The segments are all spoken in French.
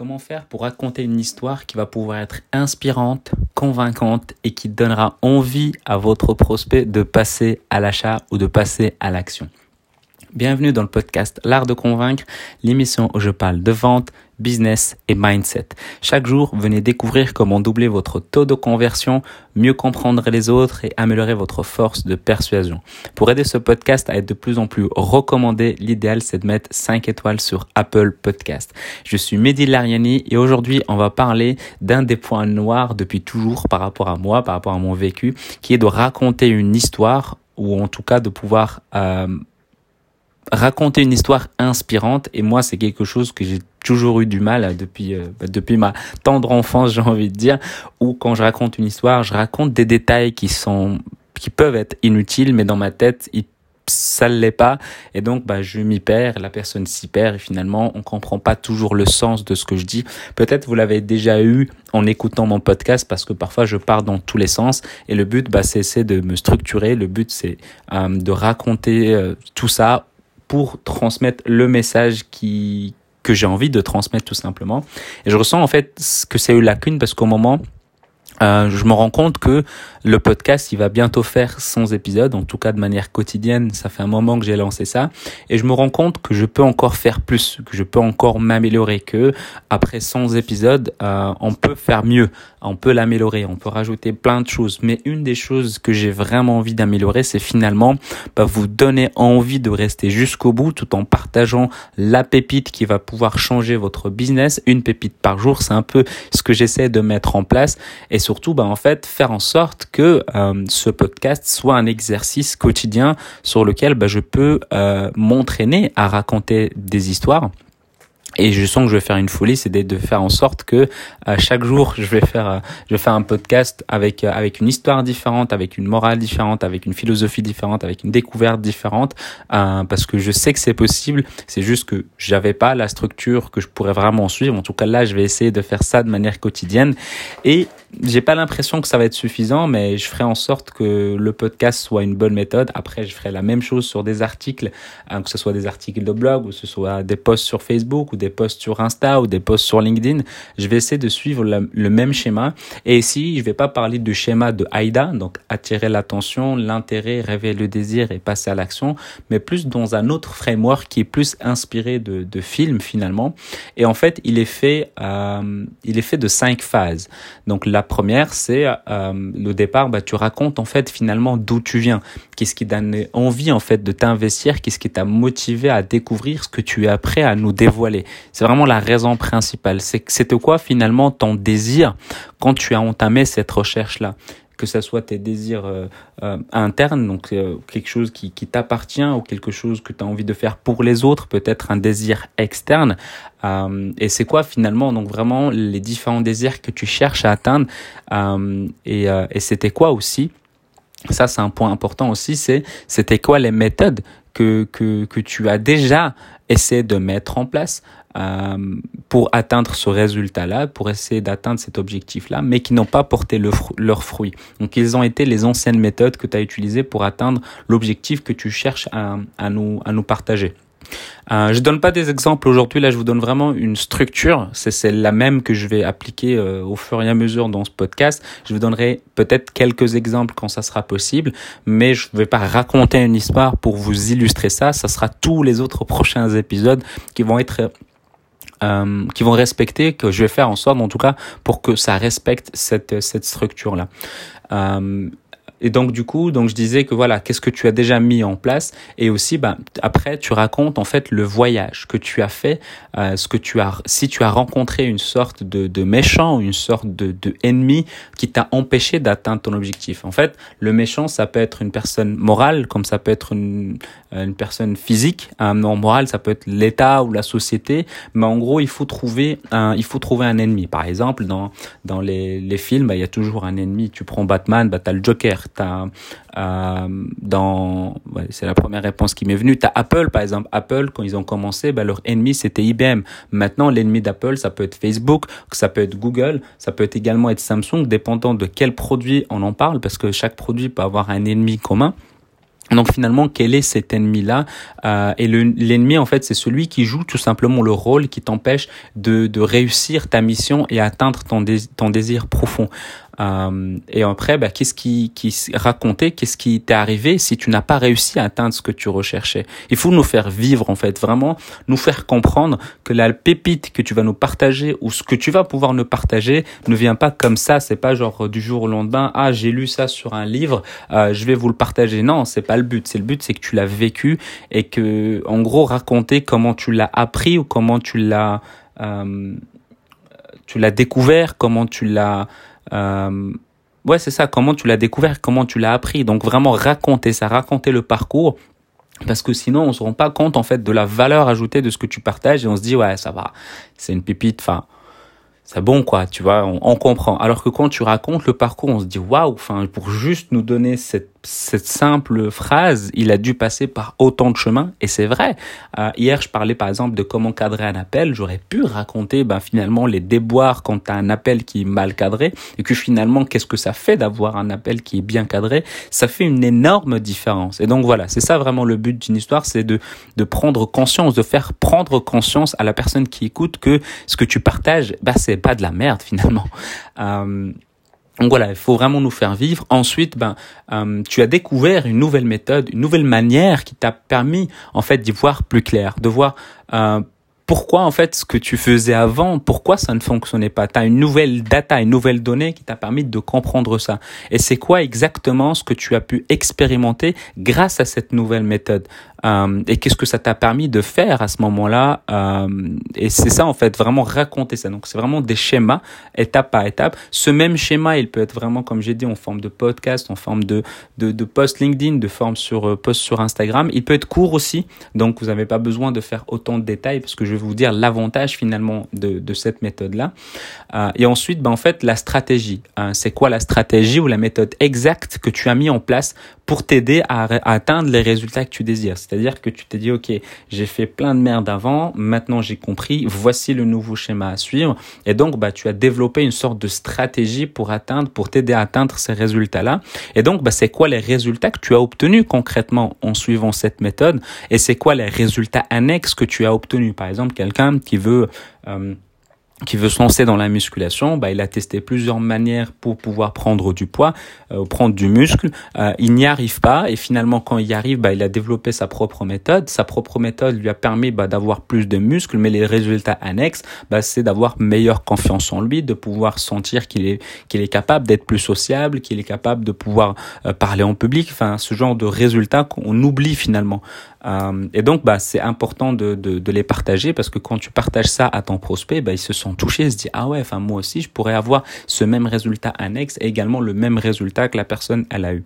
Comment faire pour raconter une histoire qui va pouvoir être inspirante, convaincante et qui donnera envie à votre prospect de passer à l'achat ou de passer à l'action Bienvenue dans le podcast L'Art de Convaincre, l'émission où je parle de vente, business et mindset. Chaque jour, venez découvrir comment doubler votre taux de conversion, mieux comprendre les autres et améliorer votre force de persuasion. Pour aider ce podcast à être de plus en plus recommandé, l'idéal c'est de mettre 5 étoiles sur Apple Podcast. Je suis Mehdi Lariani et aujourd'hui on va parler d'un des points noirs depuis toujours par rapport à moi, par rapport à mon vécu, qui est de raconter une histoire ou en tout cas de pouvoir euh, raconter une histoire inspirante et moi c'est quelque chose que j'ai toujours eu du mal depuis euh, bah, depuis ma tendre enfance j'ai envie de dire où quand je raconte une histoire je raconte des détails qui sont qui peuvent être inutiles mais dans ma tête ils ça ne l'est pas. Et donc bah je m'y perds la personne s'y perd et finalement on comprend pas toujours le sens de ce que je dis. Peut-être vous l'avez déjà eu en écoutant mon podcast parce que parfois je pars dans tous les sens et le but bah c'est de me structurer. Le but c'est euh, de raconter euh, tout ça pour transmettre le message qui que j'ai envie de transmettre tout simplement. Et je ressens en fait que c'est une lacune parce qu'au moment euh, je me rends compte que le podcast, il va bientôt faire 100 épisodes, en tout cas de manière quotidienne. Ça fait un moment que j'ai lancé ça, et je me rends compte que je peux encore faire plus, que je peux encore m'améliorer. Que après 100 épisodes, euh, on peut faire mieux, on peut l'améliorer, on peut rajouter plein de choses. Mais une des choses que j'ai vraiment envie d'améliorer, c'est finalement bah, vous donner envie de rester jusqu'au bout, tout en partageant la pépite qui va pouvoir changer votre business. Une pépite par jour, c'est un peu ce que j'essaie de mettre en place, surtout, bah, en fait, faire en sorte que euh, ce podcast soit un exercice quotidien sur lequel bah, je peux euh, m'entraîner à raconter des histoires et je sens que je vais faire une folie, c'est de faire en sorte que euh, chaque jour je vais faire, je vais un podcast avec avec une histoire différente, avec une morale différente, avec une philosophie différente, avec une découverte différente, parce que je sais que c'est possible. C'est juste que j'avais pas la structure que je pourrais vraiment suivre. En tout cas là, je vais essayer de faire ça de manière quotidienne. Et j'ai pas l'impression que ça va être suffisant, mais je ferai en sorte que le podcast soit une bonne méthode. Après, je ferai la même chose sur des articles, que ce soit des articles de blog ou ce soit des posts sur Facebook ou des posts sur Insta ou des posts sur LinkedIn, je vais essayer de suivre le, même schéma. Et ici, je vais pas parler du schéma de AIDA, donc attirer l'attention, l'intérêt, réveiller le désir et passer à l'action, mais plus dans un autre framework qui est plus inspiré de, de films finalement. Et en fait, il est fait, euh, il est fait de cinq phases. Donc la première, c'est euh, le départ. Bah, tu racontes en fait finalement d'où tu viens, qu'est-ce qui donne envie en fait de t'investir, qu'est-ce qui t'a motivé à découvrir ce que tu es prêt à nous dévoiler? C'est vraiment la raison principale. C'était quoi finalement ton désir quand tu as entamé cette recherche-là? Que ce soit tes désirs euh, euh, internes, donc euh, quelque chose qui, qui t'appartient ou quelque chose que tu as envie de faire pour les autres, peut-être un désir externe. et c'est quoi finalement donc vraiment les différents désirs que tu cherches à atteindre et, et c'était quoi aussi? Ça c'est un point important aussi c'est c'était quoi les méthodes que, que, que tu as déjà essayé de mettre en place pour atteindre ce résultat-là, pour essayer d'atteindre cet objectif-là, mais qui n'ont pas porté le leurs fruits. Donc ils ont été les anciennes méthodes que tu as utilisées pour atteindre l'objectif que tu cherches à, nous, à nous partager. Euh, je donne pas des exemples aujourd'hui, là je vous donne vraiment une structure, c'est la même que je vais appliquer euh, au fur et à mesure dans ce podcast. Je vous donnerai peut-être quelques exemples quand ça sera possible, mais je ne vais pas raconter une histoire pour vous illustrer ça, ça sera tous les autres prochains épisodes qui vont être euh, qui vont respecter, que je vais faire en sorte, en tout cas, pour que ça respecte cette, cette structure-là. Euh, et donc du coup, donc je disais que voilà, qu'est-ce que tu as déjà mis en place? Et aussi ben après tu racontes en fait le voyage que tu as fait, euh, ce que tu as si tu as rencontré une sorte de, de méchant, une sorte de, de ennemi qui t'a empêché d'atteindre ton objectif. En fait, le méchant ça peut être une personne morale comme ça peut être une, une personne physique, un non moral ça peut être l'État ou la société, mais en gros il faut trouver un il faut trouver un ennemi. Par exemple dans dans les, les films, ben, il y a toujours un ennemi. Tu prends Batman, bah t'as le Joker euh, dans, c'est la première réponse qui m'est venue. T'as Apple, par exemple. Apple, quand ils ont commencé, bah, leur ennemi, c'était IBM. Maintenant, l'ennemi d'Apple, ça peut être Facebook, ça peut être Google, ça peut également être Samsung, dépendant de quel produit on en parle, parce que chaque produit peut avoir un ennemi commun. Donc finalement, quel est cet ennemi-là? Euh, Et l'ennemi, en fait, c'est celui qui joue tout simplement le rôle qui t'empêche de, de, réussir ta mission et atteindre ton désir profond. Euh, et après, bah, qu'est-ce qui, qui raconter, qu'est-ce qui t'est arrivé si tu n'as pas réussi à atteindre ce que tu recherchais? Il faut nous faire vivre en fait, vraiment nous faire comprendre que la pépite que tu vas nous partager ou ce que tu vas pouvoir nous partager ne vient pas comme ça. C'est pas genre du jour au lendemain. Ah, j'ai lu ça sur un livre, euh, je vais vous le partager. Non, c'est pas le but. C'est le but, c'est que tu l'as vécu et que, en gros, raconter comment tu l'as appris ou comment tu l'as, euh, tu l'as découvert, comment tu l'as euh, ouais, c'est ça. Comment tu l'as découvert, comment tu l'as appris? Donc vraiment raconter ça, raconter le parcours. Parce que sinon, on se rend pas compte en fait de la valeur ajoutée de ce que tu partages et on se dit ouais, ça va, c'est une pépite. Enfin, c'est bon quoi, tu vois, on, on, comprend. Alors que quand tu racontes le parcours, on se dit waouh. Enfin, pour juste nous donner cette cette simple phrase, il a dû passer par autant de chemins, et c'est vrai. Euh, hier, je parlais par exemple de comment cadrer un appel. J'aurais pu raconter ben, finalement les déboires quand tu un appel qui est mal cadré, et que finalement, qu'est-ce que ça fait d'avoir un appel qui est bien cadré? Ça fait une énorme différence. Et donc voilà, c'est ça vraiment le but d'une histoire, c'est de, de prendre conscience, de faire prendre conscience à la personne qui écoute que ce que tu partages, bah, c'est pas de la merde finalement. Euh, donc voilà, il faut vraiment nous faire vivre. Ensuite, ben, euh, tu as découvert une nouvelle méthode, une nouvelle manière qui t'a permis en fait d'y voir plus clair, de voir euh, pourquoi en fait ce que tu faisais avant, pourquoi ça ne fonctionnait pas? Tu as une nouvelle data, une nouvelle donnée qui t'a permis de comprendre ça. Et c'est quoi exactement ce que tu as pu expérimenter grâce à cette nouvelle méthode? Euh, Et qu'est-ce que ça t'a permis de faire à ce moment-là? Euh, Et c'est ça en fait, vraiment raconter ça. Donc c'est vraiment des schémas, étape par étape. Ce même schéma, il peut être vraiment, comme j'ai dit, en forme de podcast, en forme de, de, de post LinkedIn, de forme sur euh, post sur Instagram. Il peut être court aussi, donc vous n'avez pas besoin de faire autant de détails parce que je vous dire l'avantage finalement de, de cette méthode-là. Euh, et ensuite, ben, en fait, la stratégie. Euh, c'est quoi la stratégie ou la méthode exacte que tu as mis en place pour t'aider à, atteindre les résultats que tu désires? C'est-à-dire que tu t'es dit, OK, j'ai fait plein de merde avant, maintenant j'ai compris, voici le nouveau schéma à suivre. Et donc, bah, tu as développé une sorte de stratégie pour atteindre, pour t'aider à atteindre ces résultats-là. Et donc, bah, c'est quoi les résultats que tu as obtenus concrètement en suivant cette méthode? Et c'est quoi les résultats annexes que tu as obtenus? Par exemple, quelqu'un qui veut, euh, qui veut se lancer dans la musculation, bah, il a testé plusieurs manières pour pouvoir prendre du poids, euh, prendre du muscle. Euh, il n'y arrive pas et finalement quand il y arrive, bah, il a développé sa propre méthode. Sa propre méthode lui a permis bah, d'avoir plus de muscles, mais les résultats annexes, bah, c'est d'avoir meilleure confiance en lui, de pouvoir sentir qu'il est qu'il est capable d'être plus sociable, qu'il est capable de pouvoir euh, parler en public. Enfin, ce genre de résultats qu'on oublie finalement. Euh, et donc, bah, c'est important de, de, de, les partager parce que quand tu partages ça à ton prospect, bah, ils se sont touchés, se disent ah ouais, enfin moi aussi, je pourrais avoir ce même résultat annexe et également le même résultat que la personne elle a eu.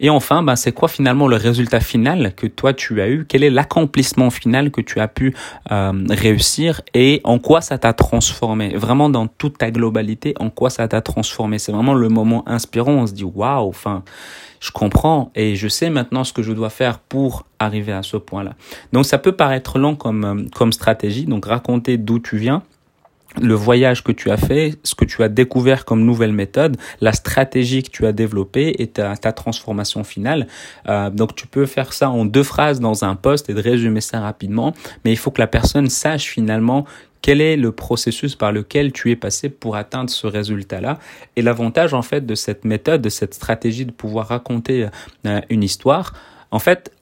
Et enfin, bah, c'est quoi finalement le résultat final que toi tu as eu? Quel est l'accomplissement final que tu as pu euh, réussir et en quoi ça t'a transformé? Vraiment dans toute ta globalité, en quoi ça t'a transformé? C'est vraiment le moment inspirant. On se dit waouh, enfin je comprends et je sais maintenant ce que je dois faire pour arriver à ce point-là. Donc ça peut paraître long comme, euh, comme stratégie, donc raconter d'où tu viens, le voyage que tu as fait, ce que tu as découvert comme nouvelle méthode, la stratégie que tu as développée et ta, transformation finale. Euh, donc tu peux faire ça en deux phrases dans un poste et de résumer ça rapidement, mais il faut que la personne sache finalement quel est le processus par lequel tu es passé pour atteindre ce résultat-là Et l'avantage en fait de cette méthode, de cette stratégie de pouvoir raconter euh, une histoire, en fait,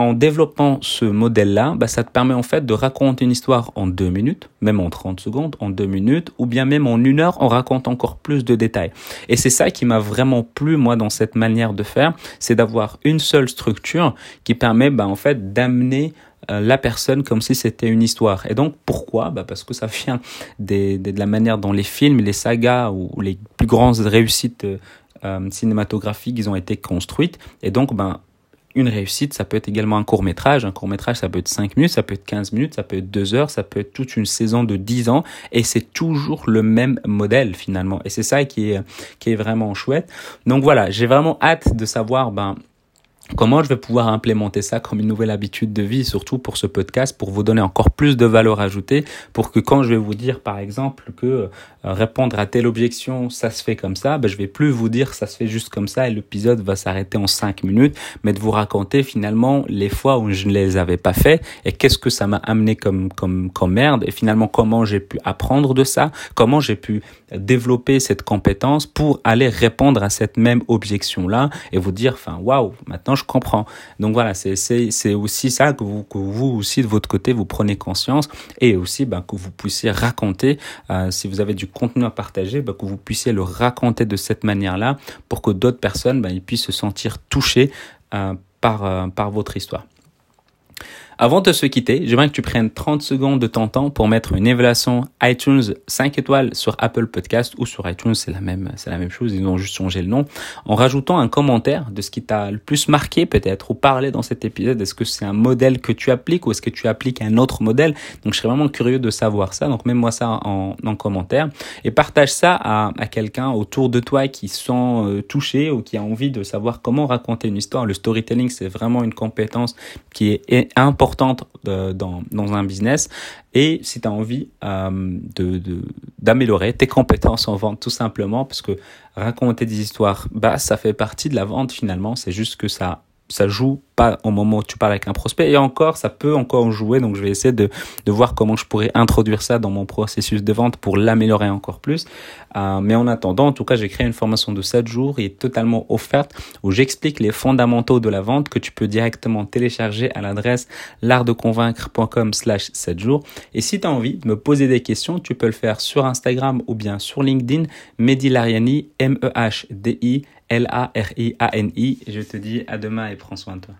en développant ce modèle-là, bah, ça te permet en fait de raconter une histoire en deux minutes, même en 30 secondes, en deux minutes, ou bien même en une heure, on raconte encore plus de détails. Et c'est ça qui m'a vraiment plu, moi, dans cette manière de faire, c'est d'avoir une seule structure qui permet, bah, en fait, d'amener euh, la personne comme si c'était une histoire. Et donc pourquoi? Bah Parce que ça vient de la manière dont les films, les sagas ou les plus grandes réussites euh, cinématographiques ils ont été construites. Et donc ben une réussite, ça peut être également un court métrage. Un court métrage, ça peut être 5 minutes, ça peut être 15 minutes, ça peut être 2 heures, ça peut être toute une saison de 10 ans. Et c'est toujours le même modèle finalement. Et c'est ça qui est, qui est vraiment chouette. Donc voilà, j'ai vraiment hâte de savoir ben, Comment je vais pouvoir implémenter ça comme une nouvelle habitude de vie, surtout pour ce podcast, pour vous donner encore plus de valeur ajoutée, pour que quand je vais vous dire, par exemple, que euh, répondre à telle objection, ça se fait comme ça, ben, je vais plus vous dire ça se fait juste comme ça et l'épisode va s'arrêter en cinq minutes, mais de vous raconter finalement les fois où je ne les avais pas fait et qu'est-ce que ça m'a amené comme, comme, comme merde et finalement comment j'ai pu apprendre de ça, comment j'ai pu développer cette compétence pour aller répondre à cette même objection-là et vous dire, enfin, waouh, maintenant je comprends. Donc voilà, c'est aussi ça que vous, que vous aussi de votre côté, vous prenez conscience et aussi ben, que vous puissiez raconter, euh, si vous avez du contenu à partager, ben, que vous puissiez le raconter de cette manière-là pour que d'autres personnes ils puissent se sentir touchés euh, par, euh, par votre histoire. Avant de se quitter, j'aimerais que tu prennes 30 secondes de ton temps pour mettre une évaluation iTunes 5 étoiles sur Apple Podcast ou sur iTunes, c'est la même, c'est la même chose, ils ont juste changé le nom, en rajoutant un commentaire de ce qui t'a le plus marqué peut-être ou parlé dans cet épisode. Est-ce que c'est un modèle que tu appliques ou est-ce que tu appliques un autre modèle? Donc, je serais vraiment curieux de savoir ça. Donc, mets-moi ça en, en, commentaire et partage ça à, à quelqu'un autour de toi qui sent euh, touché ou qui a envie de savoir comment raconter une histoire. Le storytelling, c'est vraiment une compétence qui est importante euh, dans, un business. Et si tu as envie euh, d'améliorer tes compétences en vente tout simplement parce que raconter des histoires bah ça fait partie de la vente finalement. C'est juste que ça ça joue pas au moment où tu parles avec un prospect. Et encore ça peut encore jouer. Donc je vais essayer de, de voir comment je pourrais introduire ça dans mon processus de vente pour l'améliorer encore plus. Euh, mais en attendant en tout cas j'ai créé une formation de 7 jours et totalement offerte où j'explique les fondamentaux de la vente que tu peux directement télécharger à l'adresse l'artdeconvaincre.com slash 7 jours. Et si tu as envie de me poser des questions tu peux le faire sur Instagram ou bien sur LinkedIn. Mehdi Lariani M-E-H-D-I L-A-R-I-A-N-I. Je te dis à demain et prends soin de toi.